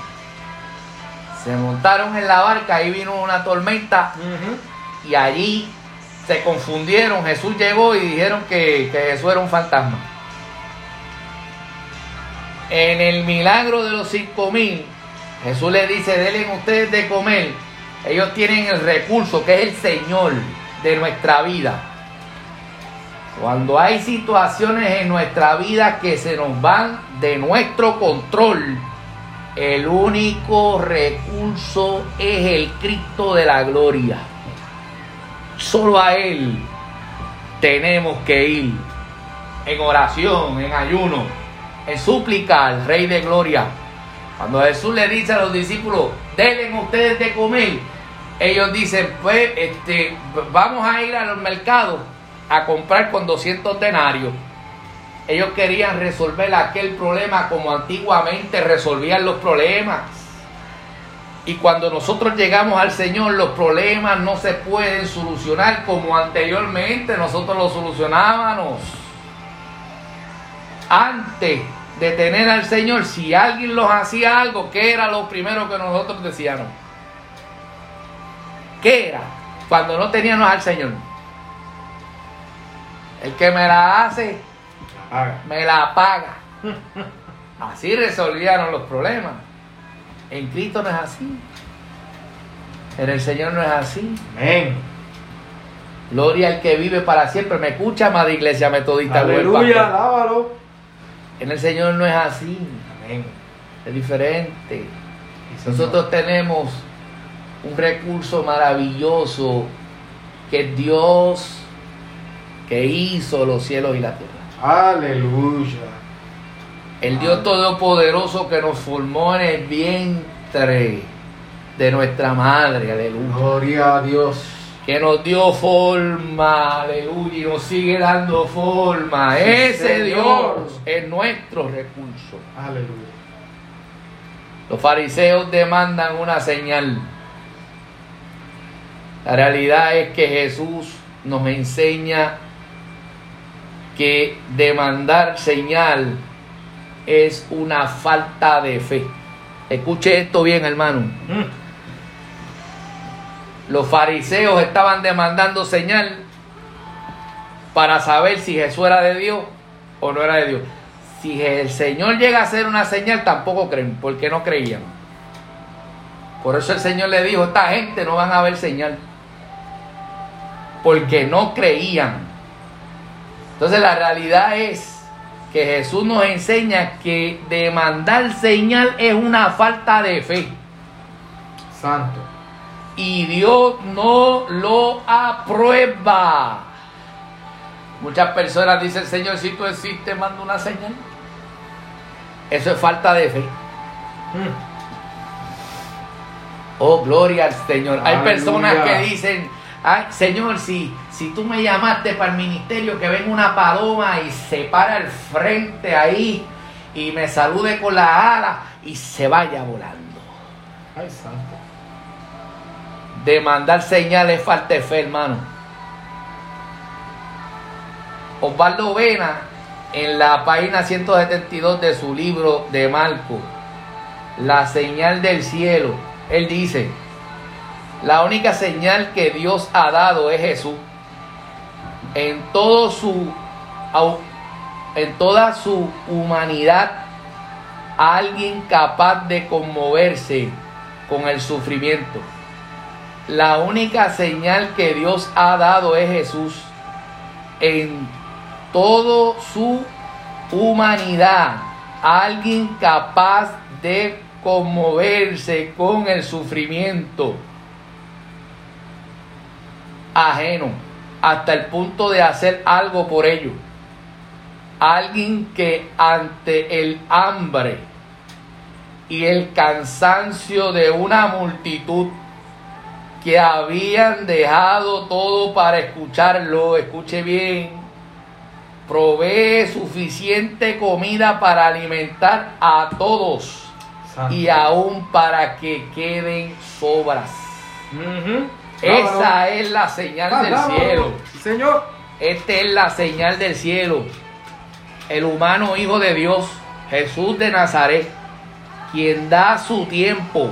Se montaron en la barca y vino una tormenta y allí se confundieron. Jesús llegó y dijeron que, que Jesús era un fantasma. En el milagro de los cinco mil, Jesús le dice, denle ustedes de comer. Ellos tienen el recurso que es el Señor de nuestra vida. Cuando hay situaciones en nuestra vida que se nos van de nuestro control, el único recurso es el Cristo de la gloria. Solo a Él tenemos que ir en oración, en ayuno, en súplica al Rey de Gloria. Cuando Jesús le dice a los discípulos, denle ustedes de comer, ellos dicen, pues, este, vamos a ir a los mercados a comprar con 200 denarios. Ellos querían resolver aquel problema como antiguamente resolvían los problemas. Y cuando nosotros llegamos al Señor, los problemas no se pueden solucionar como anteriormente nosotros los solucionábamos. Antes de tener al Señor, si alguien los hacía algo, ¿qué era lo primero que nosotros decíamos? ¿Qué era? Cuando no teníamos al Señor. El que me la hace, Me la paga. <laughs> Así resolvieron los problemas. En Cristo no es así. En el Señor no es así. Amén. Gloria al que vive para siempre. ¿Me escucha, amada iglesia metodista? Aleluya, pastor? lávalo. En el Señor no es así. Amén. Es diferente. Sí, Señor. Nosotros tenemos un recurso maravilloso que Dios que hizo los cielos y la tierra. Aleluya. El Dios Todopoderoso que nos formó en el vientre de nuestra madre, aleluya. Gloria a Dios. Que nos dio forma, aleluya, y nos sigue dando forma. Sí, Ese Señor. Dios es nuestro recurso. Aleluya. Los fariseos demandan una señal. La realidad es que Jesús nos enseña que demandar señal es una falta de fe. Escuche esto bien, hermano. Mm. Los fariseos estaban demandando señal para saber si Jesús era de Dios o no era de Dios. Si el Señor llega a ser una señal, tampoco creen, porque no creían. Por eso el Señor le dijo, esta gente no van a ver señal, porque no creían. Entonces la realidad es que Jesús nos enseña que demandar señal es una falta de fe. Santo. Y Dios no lo aprueba. Muchas personas dicen, Señor, si tú existes, manda una señal. Eso es falta de fe. Mm. Oh, gloria al Señor. Hay personas que dicen, Ay, Señor, si, si tú me llamaste para el ministerio, que venga una paloma y se para al frente ahí y me salude con la ala y se vaya volando. Ay, santo. De mandar señales falta de fe, hermano. Osvaldo Vena, en la página 172 de su libro de Marco, La señal del cielo, él dice, la única señal que Dios ha dado es Jesús. En todo su en toda su humanidad, alguien capaz de conmoverse con el sufrimiento. La única señal que Dios ha dado es Jesús. En toda su humanidad, alguien capaz de conmoverse con el sufrimiento ajeno hasta el punto de hacer algo por ello. Alguien que ante el hambre y el cansancio de una multitud que habían dejado todo para escucharlo, escuche bien, provee suficiente comida para alimentar a todos Santo. y aún para que queden sobras. Esa es la señal Ah, del cielo. Sí, Señor. Esta es la señal del cielo. El humano Hijo de Dios, Jesús de Nazaret, quien da su tiempo,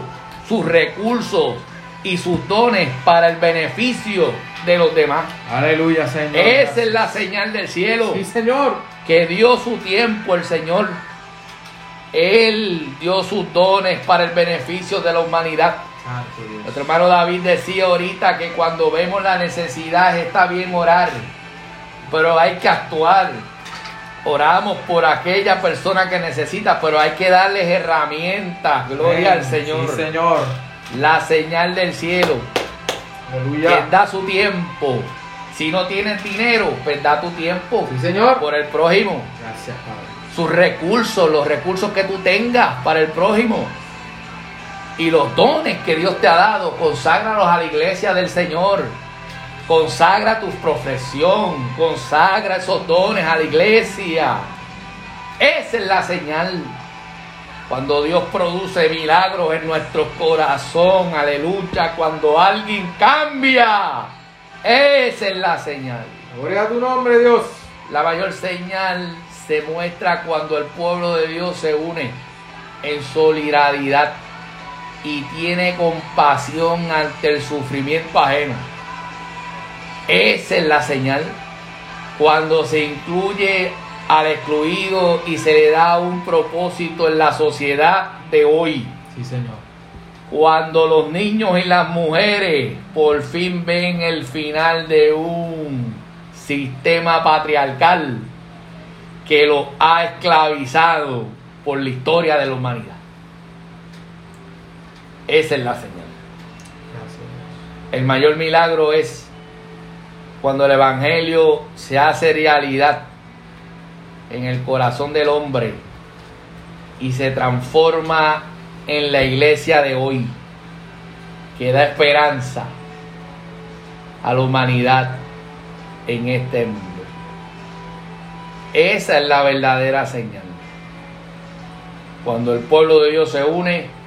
sus recursos y sus dones para el beneficio de los demás. Aleluya, Señor. Esa es la señal del cielo. Sí, Señor. Que dio su tiempo el Señor. Él dio sus dones para el beneficio de la humanidad. Nuestro hermano David decía ahorita que cuando vemos la necesidad está bien orar, pero hay que actuar. Oramos por aquella persona que necesita, pero hay que darles herramientas. Gloria Amén. al Señor. Sí, Señor. La señal del cielo. Aleluya. Da su tiempo. Si no tienes dinero, pues da tu tiempo Sí, Señor. por el prójimo. Gracias, Padre. Sus recursos, los recursos que tú tengas para el prójimo. Y los dones que Dios te ha dado, conságralos a la iglesia del Señor. Consagra tu profesión, consagra esos dones a la iglesia. Esa es la señal. Cuando Dios produce milagros en nuestro corazón, aleluya, cuando alguien cambia, esa es la señal. Gloria a tu nombre, Dios. La mayor señal se muestra cuando el pueblo de Dios se une en solidaridad y tiene compasión ante el sufrimiento ajeno. Esa es la señal. Cuando se incluye al excluido y se le da un propósito en la sociedad de hoy. Sí, Señor. Cuando los niños y las mujeres por fin ven el final de un sistema patriarcal que los ha esclavizado por la historia de la humanidad. Esa es la señal. El mayor milagro es cuando el Evangelio se hace realidad en el corazón del hombre y se transforma en la iglesia de hoy, que da esperanza a la humanidad en este mundo. Esa es la verdadera señal. Cuando el pueblo de Dios se une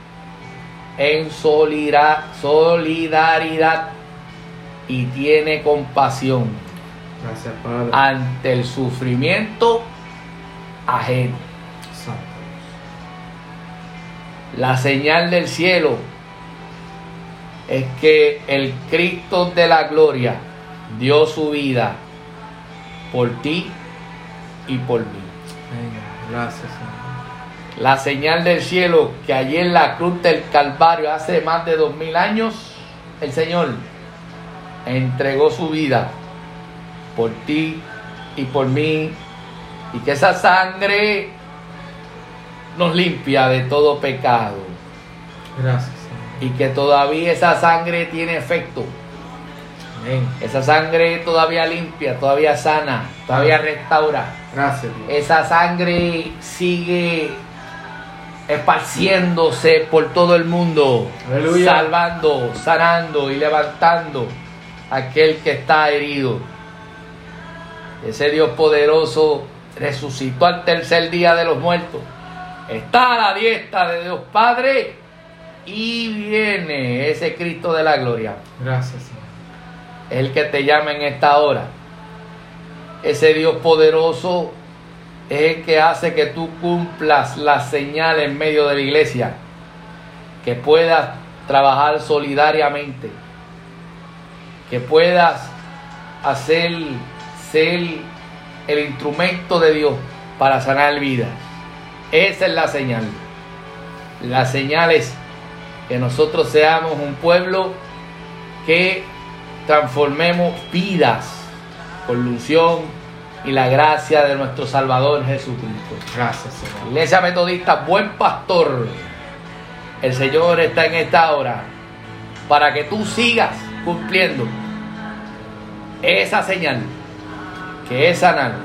en solida- solidaridad y tiene compasión Gracias, Padre. ante el sufrimiento ajeno. La señal del cielo es que el Cristo de la gloria dio su vida por ti y por mí. Gracias, Señor. La señal del cielo que allí en la cruz del Calvario hace más de dos mil años, el Señor entregó su vida por ti y por mí y que esa sangre nos limpia de todo pecado Gracias, Señor. y que todavía esa sangre tiene efecto. Amén. Esa sangre todavía limpia, todavía sana, todavía restaura. Gracias, Dios. Esa sangre sigue esparciéndose por todo el mundo, Aleluya. salvando, sanando y levantando a aquel que está herido. Ese Dios poderoso resucitó al tercer día de los muertos. Está a la diestra de Dios Padre y viene ese Cristo de la gloria Gracias, Señor. el que te llama en esta hora. Ese Dios poderoso es el que hace que tú cumplas la señal en medio de la iglesia, que puedas trabajar solidariamente, que puedas hacer ser el instrumento de Dios para sanar vidas. Esa es la señal. La señal es que nosotros seamos un pueblo que transformemos vidas con y la gracia de nuestro Salvador Jesucristo. Gracias, Señor. Iglesia Metodista, buen pastor, el Señor está en esta hora para que tú sigas cumpliendo esa señal que es sanar,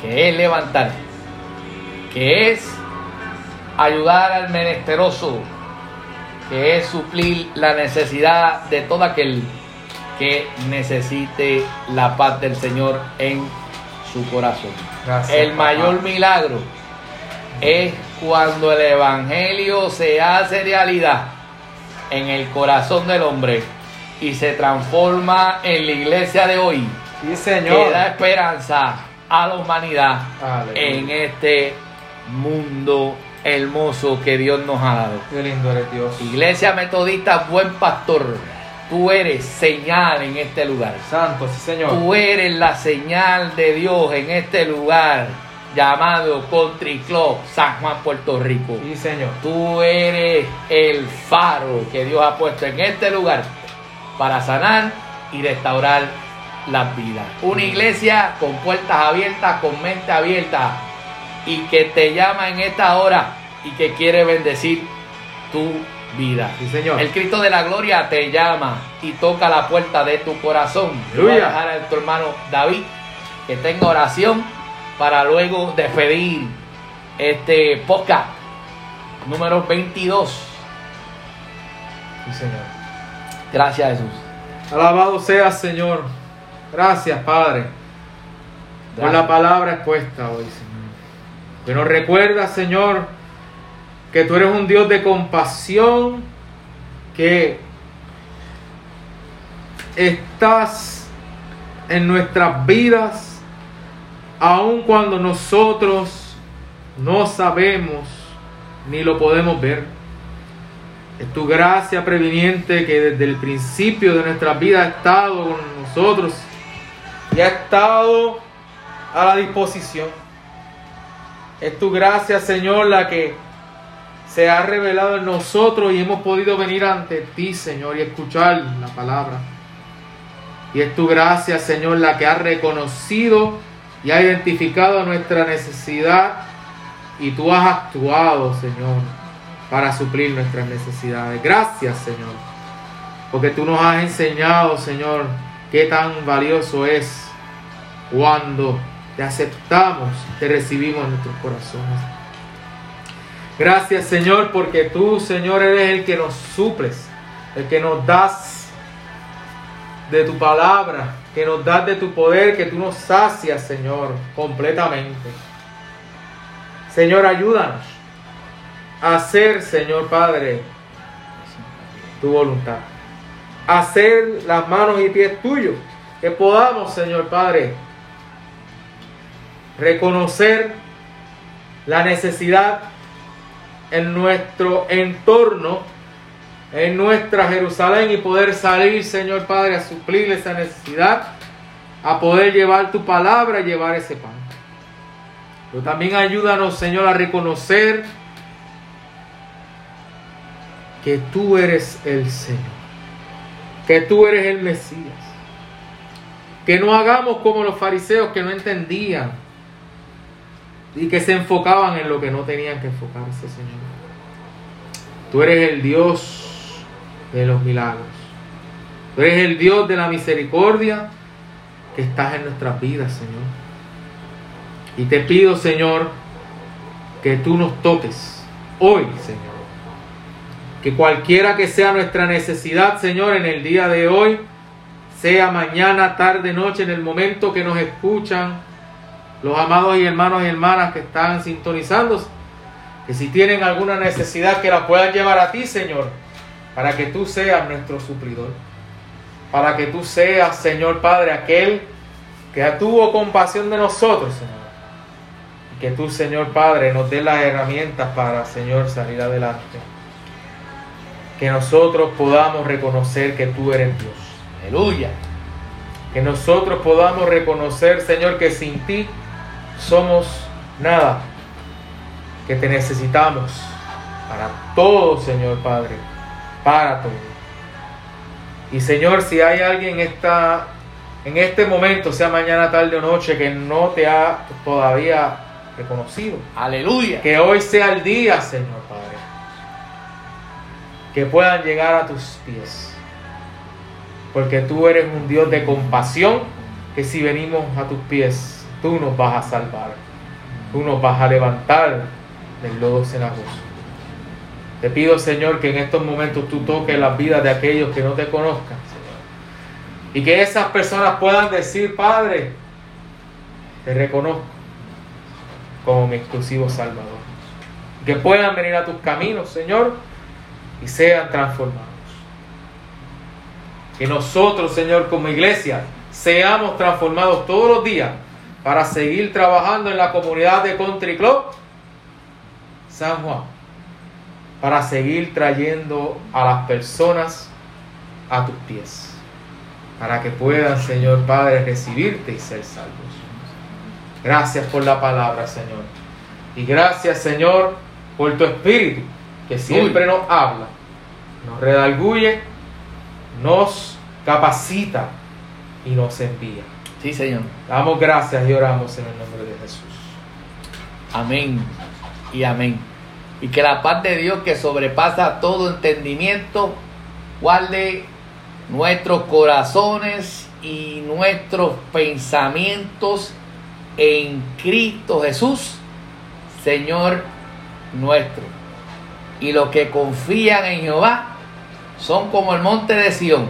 que es levantar, que es ayudar al menesteroso, que es suplir la necesidad de todo aquel que necesite la paz del Señor en su corazón. Gracias, El papá. mayor milagro es cuando el Evangelio se hace realidad en el corazón del hombre y se transforma en la iglesia de hoy Sí, que Señor. da esperanza a la humanidad Aleluya. en este mundo hermoso que Dios nos ha dado. Qué lindo eres Dios. Iglesia Metodista, buen pastor, tú eres señal en este lugar. Santo, sí, Señor. Tú eres la señal de Dios en este lugar llamado Country Club San Juan, Puerto Rico. Sí, Señor. Tú eres el faro que Dios ha puesto en este lugar para sanar y restaurar las vidas. Una iglesia con puertas abiertas, con mente abierta y que te llama en esta hora y que quiere bendecir tu vida. Sí, Señor. El Cristo de la gloria te llama y toca la puerta de tu corazón. Voy a dejar a tu hermano David que tenga oración para luego despedir este podcast número 22. Sí, Señor. Gracias Jesús. Alabado sea, Señor. Gracias, Padre, por Gracias. la palabra expuesta hoy, Señor. Que nos recuerda, Señor, que tú eres un Dios de compasión, que estás en nuestras vidas, aun cuando nosotros no sabemos ni lo podemos ver. Es tu gracia previniente que desde el principio de nuestra vida ha estado con nosotros y ha estado a la disposición. Es tu gracia, Señor, la que se ha revelado en nosotros y hemos podido venir ante ti, Señor, y escuchar la palabra. Y es tu gracia, Señor, la que ha reconocido y ha identificado nuestra necesidad y tú has actuado, Señor, para suplir nuestras necesidades. Gracias, Señor, porque tú nos has enseñado, Señor, qué tan valioso es cuando te aceptamos, te recibimos en nuestros corazones. Gracias, Señor, porque tú, Señor, eres el que nos suples, el que nos das de tu palabra, que nos das de tu poder, que tú nos sacias, Señor, completamente. Señor, ayúdanos a hacer, Señor Padre, tu voluntad. Hacer las manos y pies tuyos. Que podamos, Señor Padre, reconocer la necesidad en nuestro entorno, en nuestra Jerusalén y poder salir, Señor Padre, a suplir esa necesidad a poder llevar tu palabra y llevar ese pan. Pero también ayúdanos, Señor, a reconocer que tú eres el Señor, que tú eres el Mesías. Que no hagamos como los fariseos que no entendían y que se enfocaban en lo que no tenían que enfocarse, Señor. Tú eres el Dios de los milagros. Tú eres el Dios de la misericordia que estás en nuestras vidas, Señor. Y te pido, Señor, que tú nos toques hoy, Señor. Que cualquiera que sea nuestra necesidad, Señor, en el día de hoy, sea mañana, tarde, noche, en el momento que nos escuchan, los amados y hermanos y hermanas que están sintonizando, que si tienen alguna necesidad que la puedan llevar a ti, Señor, para que tú seas nuestro suplidor, para que tú seas, Señor Padre, aquel que tuvo compasión de nosotros, Señor. Y que tú, Señor Padre, nos dé las herramientas para, Señor, salir adelante. Que nosotros podamos reconocer que tú eres Dios. Aleluya. Que nosotros podamos reconocer, Señor, que sin ti somos nada. Que te necesitamos para todo, Señor Padre. Para todo. Y Señor, si hay alguien en esta en este momento, sea mañana, tarde o noche, que no te ha todavía reconocido. Aleluya. Que hoy sea el día, Señor Padre. Que puedan llegar a tus pies. Porque tú eres un Dios de compasión, que si venimos a tus pies, tú nos vas a salvar. Tú nos vas a levantar del lodo cenagoso. Te pido, Señor, que en estos momentos tú toques las vidas de aquellos que no te conozcan y que esas personas puedan decir, Padre, te reconozco como mi exclusivo Salvador. Que puedan venir a tus caminos, Señor, y sean transformados. Que nosotros, Señor, como iglesia, seamos transformados todos los días para seguir trabajando en la comunidad de Country Club San Juan. Para seguir trayendo a las personas a tus pies para que puedan, Señor Padre, recibirte y ser salvos. Gracias por la palabra, Señor. Y gracias, Señor, por tu Espíritu, que siempre nos habla, nos redalguye, nos capacita y nos envía. Sí, Señor. Damos gracias y oramos en el nombre de Jesús. Amén y amén. Y que la paz de Dios que sobrepasa todo entendimiento guarde nuestros corazones y nuestros pensamientos en Cristo Jesús, Señor nuestro. Y los que confían en Jehová son como el monte de Sión,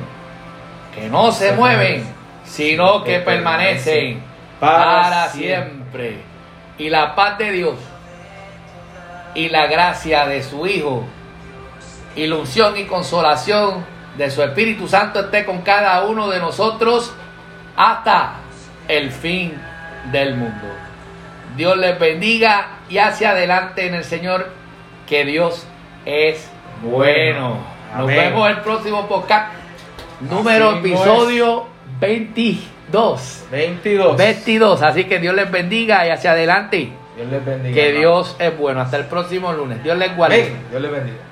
que no se mueven, sino que permanecen para siempre. Y la paz de Dios y la gracia de su Hijo, ilusión y consolación de su Espíritu Santo esté con cada uno de nosotros hasta el fin del mundo. Dios les bendiga y hacia adelante en el Señor, que Dios es bueno. Nos vemos el próximo podcast, número episodio 22. 22. 22. Así que Dios les bendiga y hacia adelante. Dios les bendiga. Que Dios es bueno. Hasta el próximo lunes. Dios les guarde. Dios les bendiga.